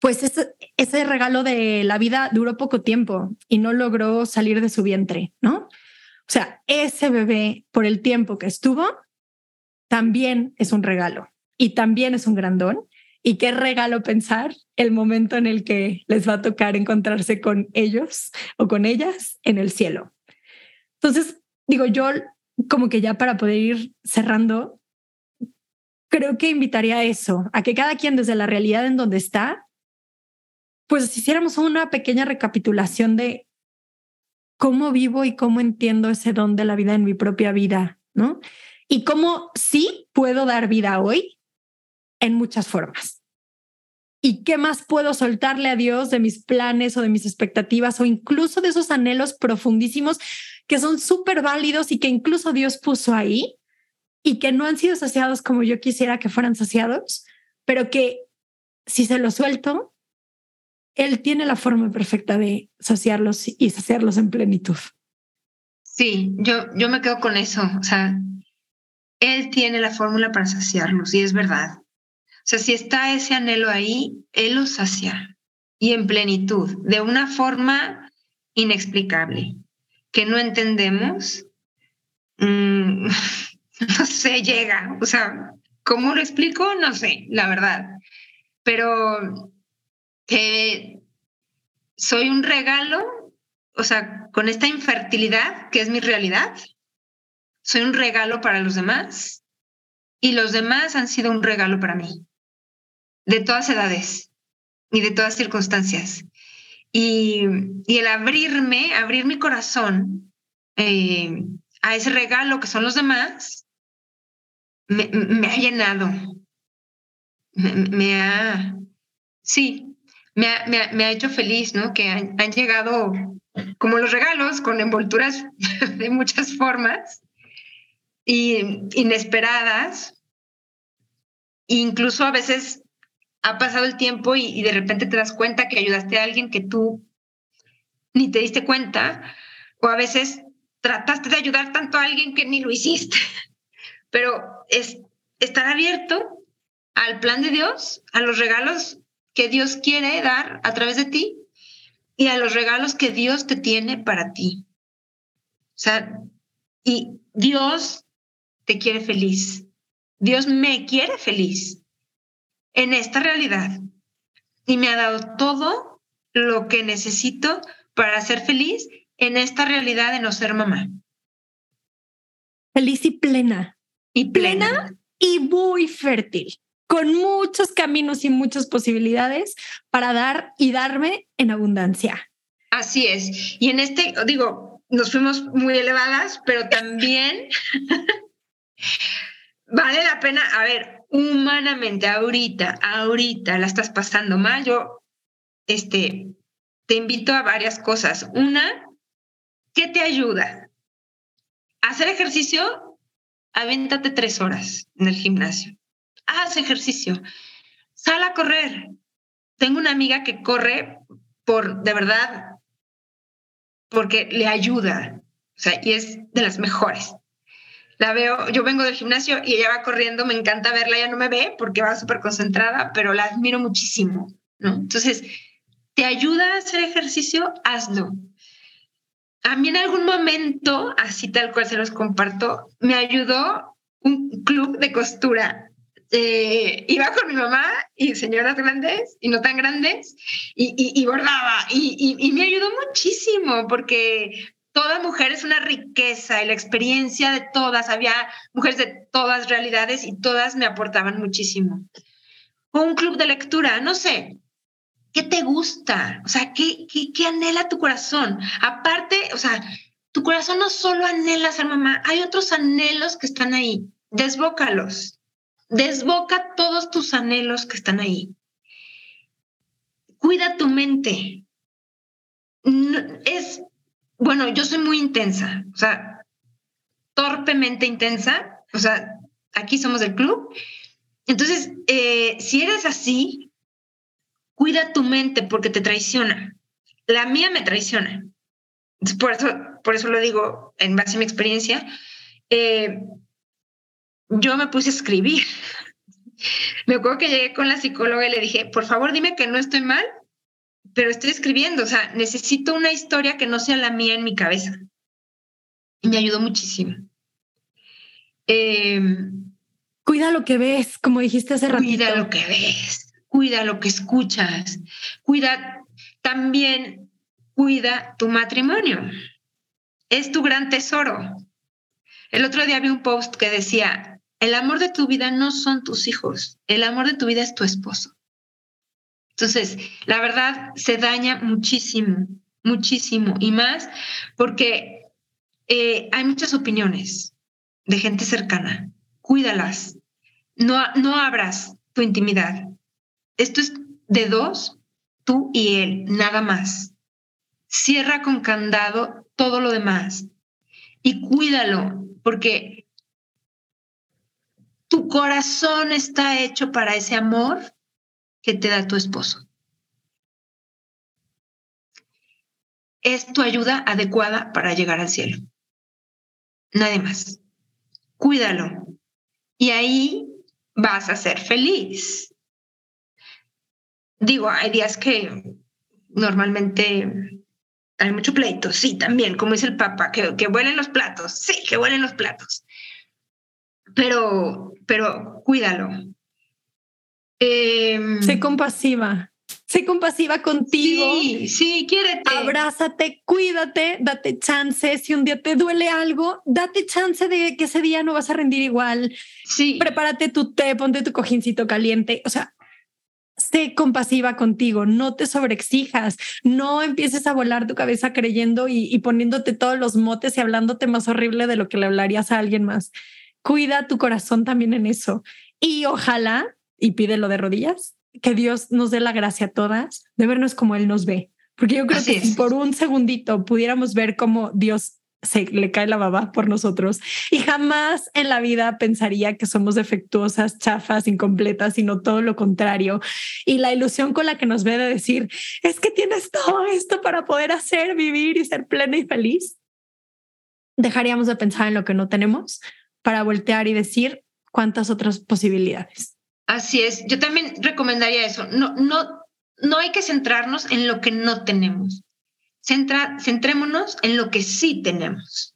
pues ese, ese regalo de la vida duró poco tiempo y no logró salir de su vientre, ¿no? O sea, ese bebé, por el tiempo que estuvo, también es un regalo y también es un gran don. Y qué regalo pensar el momento en el que les va a tocar encontrarse con ellos o con ellas en el cielo. Entonces, digo, yo como que ya para poder ir cerrando, creo que invitaría a eso, a que cada quien desde la realidad en donde está, pues hiciéramos una pequeña recapitulación de cómo vivo y cómo entiendo ese don de la vida en mi propia vida, ¿no? Y cómo sí puedo dar vida hoy en muchas formas. ¿Y qué más puedo soltarle a Dios de mis planes o de mis expectativas o incluso de esos anhelos profundísimos que son súper válidos y que incluso Dios puso ahí y que no han sido saciados como yo quisiera que fueran saciados, pero que si se los suelto, Él tiene la forma perfecta de saciarlos y saciarlos en plenitud. Sí, yo, yo me quedo con eso. O sea, Él tiene la fórmula para saciarlos y es verdad. O sea, si está ese anhelo ahí, Él lo sacia y en plenitud, de una forma inexplicable, que no entendemos, mm, no sé, llega. O sea, ¿cómo lo explico? No sé, la verdad. Pero que soy un regalo o sea, con esta infertilidad que es mi realidad. Soy un regalo para los demás y los demás han sido un regalo para mí, de todas edades y de todas circunstancias. Y, el abrirme, abrir mi corazón eh, a ese regalo que son los demás, me, ha llenado, me, ha, sí, me ha, me ha, hecho feliz, ¿no? Que han, llegado como los regalos, con envolturas de muchas formas y inesperadas. Incluso a veces ha pasado el tiempo y, y, de repente te das cuenta que ayudaste a alguien que tú ni te diste cuenta, o a veces trataste de ayudar tanto a alguien que ni lo hiciste. Pero es estar abierto al plan de Dios, a los regalos que Dios quiere dar a través de ti y a los regalos que Dios te tiene para ti. O sea, y Dios te quiere feliz. Dios me quiere feliz en esta realidad y me ha dado todo lo que necesito para ser feliz en esta realidad de no ser mamá. Feliz y plena. Y plena. plena y muy fértil, con muchos caminos y muchas posibilidades para dar y darme en abundancia. Así es. Y en este, digo, nos fuimos muy elevadas, pero también vale la pena, a ver, humanamente, ahorita, ahorita la estás pasando mal, yo, este, te invito a varias cosas. Una, ¿qué te ayuda? Hacer ejercicio, avéntate tres horas en el gimnasio. Haz ejercicio. Sal a correr. Tengo una amiga que corre por, de verdad, porque le ayuda. O sea, y es de las mejores. La veo, yo vengo del gimnasio y ella va corriendo, me encanta verla, ella no me ve porque va súper concentrada, pero la admiro muchísimo. Entonces, ¿te ayuda a hacer ejercicio? Hazlo. A mí en algún momento, así tal cual se los comparto, me ayudó un club de costura. Eh, iba con mi mamá y señoras grandes y no tan grandes y, bordaba y, y me ayudó muchísimo porque toda mujer es una riqueza y la experiencia de todas, había mujeres de todas realidades y todas me aportaban muchísimo. un club de lectura, no sé, ¿qué te gusta? O sea, ¿qué, qué, anhela tu corazón? Aparte, o sea, tu corazón no solo anhela ser mamá, hay otros anhelos que están ahí. Desbócalos. Desboca todos tus anhelos que están ahí. Cuida tu mente. es bueno, yo soy muy intensa, o sea, torpemente intensa, o sea, aquí somos del club. Entonces, eh, si eres así, cuida tu mente porque te traiciona. La mía me traiciona. Por eso, por eso lo digo en base a mi experiencia. Eh, yo me puse a escribir. Me acuerdo que llegué con la psicóloga y le dije, por favor, dime que no estoy mal pero estoy escribiendo, o sea, necesito una historia que no sea la mía en mi cabeza. Y me ayudó muchísimo. Em, cuida lo que ves, como dijiste hace rato. Cuida lo que ves, cuida lo que escuchas, cuida también, cuida tu matrimonio. Es tu gran tesoro. El otro día vi un post que decía, el amor de tu vida no son tus hijos, el amor de tu vida es tu esposo. Entonces, la verdad se daña muchísimo, muchísimo y más porque eh, hay muchas opiniones de gente cercana. Cuídalas. No, no abras tu intimidad. Esto es de dos, tú y él, nada más. Cierra con candado todo lo demás y cuídalo porque tu corazón está hecho para ese amor que te da tu esposo. Es tu ayuda adecuada para llegar al cielo. Nadie más. Cuídalo. Y ahí vas a ser feliz. Digo, hay días que normalmente hay mucho pleito, sí, también, como dice el Papa, que, que vuelen los platos, sí, que vuelen los platos. Pero, pero cuídalo, Em, sé compasiva. sé compasiva contigo. Sí, sí, quiérete. Abrázate, cuídate, date chance. Si un día te duele algo, date chance de que ese día no vas a rendir igual. Sí. Prepárate tu té, ponte tu cojincito caliente. O sea, sé compasiva contigo, no te sobreexijas, no empieces a volar tu cabeza creyendo y, y poniéndote todos los motes y hablándote más horrible de lo que le hablarías a alguien más. Cuida tu corazón también en eso. Y ojalá, y pídelo de rodillas, que Dios nos dé la gracia a todas de vernos como Él nos ve. Porque yo creo Así que es. si por un segundito pudiéramos ver cómo Dios se le cae la baba por nosotros y jamás en la vida pensaría que somos defectuosas, chafas, incompletas, sino todo lo contrario. Y la ilusión con la que nos ve de decir, es que tienes todo esto para poder hacer, vivir y ser plena y feliz. Dejaríamos de pensar en lo que no tenemos para voltear y decir cuántas otras posibilidades. Así es. Yo también recomendaría eso. No, no, no hay que centrarnos en lo que no tenemos. Centra, centrémonos en lo que sí tenemos.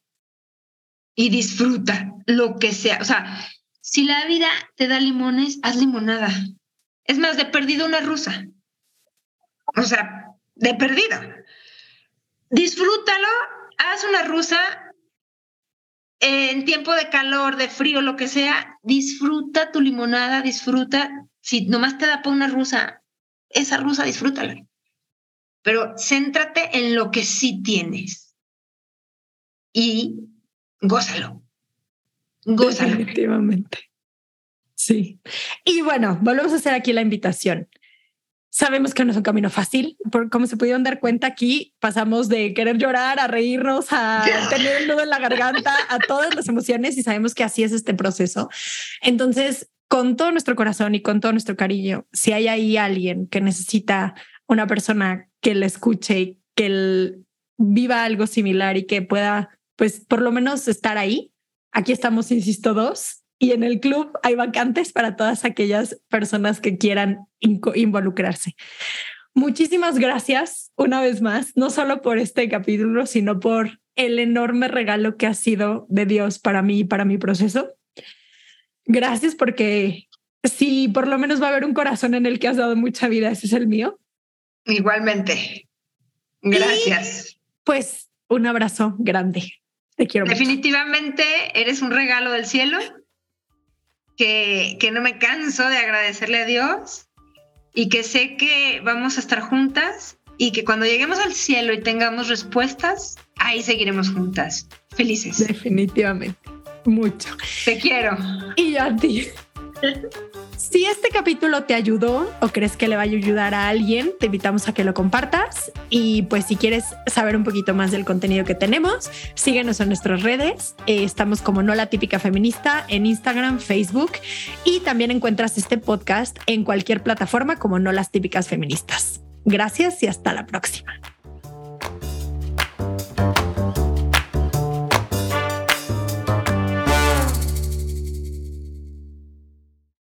Y disfruta lo que sea. O sea, si la vida te da limones, haz limonada. Es más, de perdido una rusa. O sea, de perdido. Disfrútalo, haz una rusa en tiempo de calor, de frío, lo que sea, disfruta tu limonada, disfruta. Si nomás te da por una rusa, esa rusa disfrútala. Pero céntrate en lo que sí tienes y gózalo. Gózalo. Definitivamente. Sí. Y bueno, volvemos a hacer aquí la invitación. Sabemos que no es un camino fácil, por como se pudieron dar cuenta aquí, pasamos de querer llorar a reírnos, a tener el nudo en la garganta, a todas las emociones y sabemos que así es este proceso. Entonces, con todo nuestro corazón y con todo nuestro cariño, si hay ahí alguien que necesita una persona que le escuche y que él viva algo similar y que pueda, pues, por lo menos estar ahí, aquí estamos, insisto, dos y en el club hay vacantes para todas aquellas personas que quieran involucrarse. Muchísimas gracias una vez más, no solo por este capítulo, sino por el enorme regalo que ha sido de Dios para mí y para mi proceso. Gracias porque si por lo menos va a haber un corazón en el que has dado mucha vida, ese es el mío. Igualmente. Gracias. Y, pues un abrazo grande. Te quiero. Definitivamente mucho. eres un regalo del cielo que, que no me canso de agradecerle a Dios y que sé que vamos a estar juntas y que cuando lleguemos al cielo y tengamos respuestas, ahí seguiremos juntas, felices. Definitivamente, mucho. Te quiero. Y yo a ti. Si este capítulo te ayudó o crees que le va a ayudar a alguien, te invitamos a que lo compartas. Y pues si quieres saber un poquito más del contenido que tenemos, síguenos en nuestras redes. Eh, estamos como No la Típica Feminista en Instagram, Facebook y también encuentras este podcast en cualquier plataforma como No las Típicas Feministas. Gracias y hasta la próxima.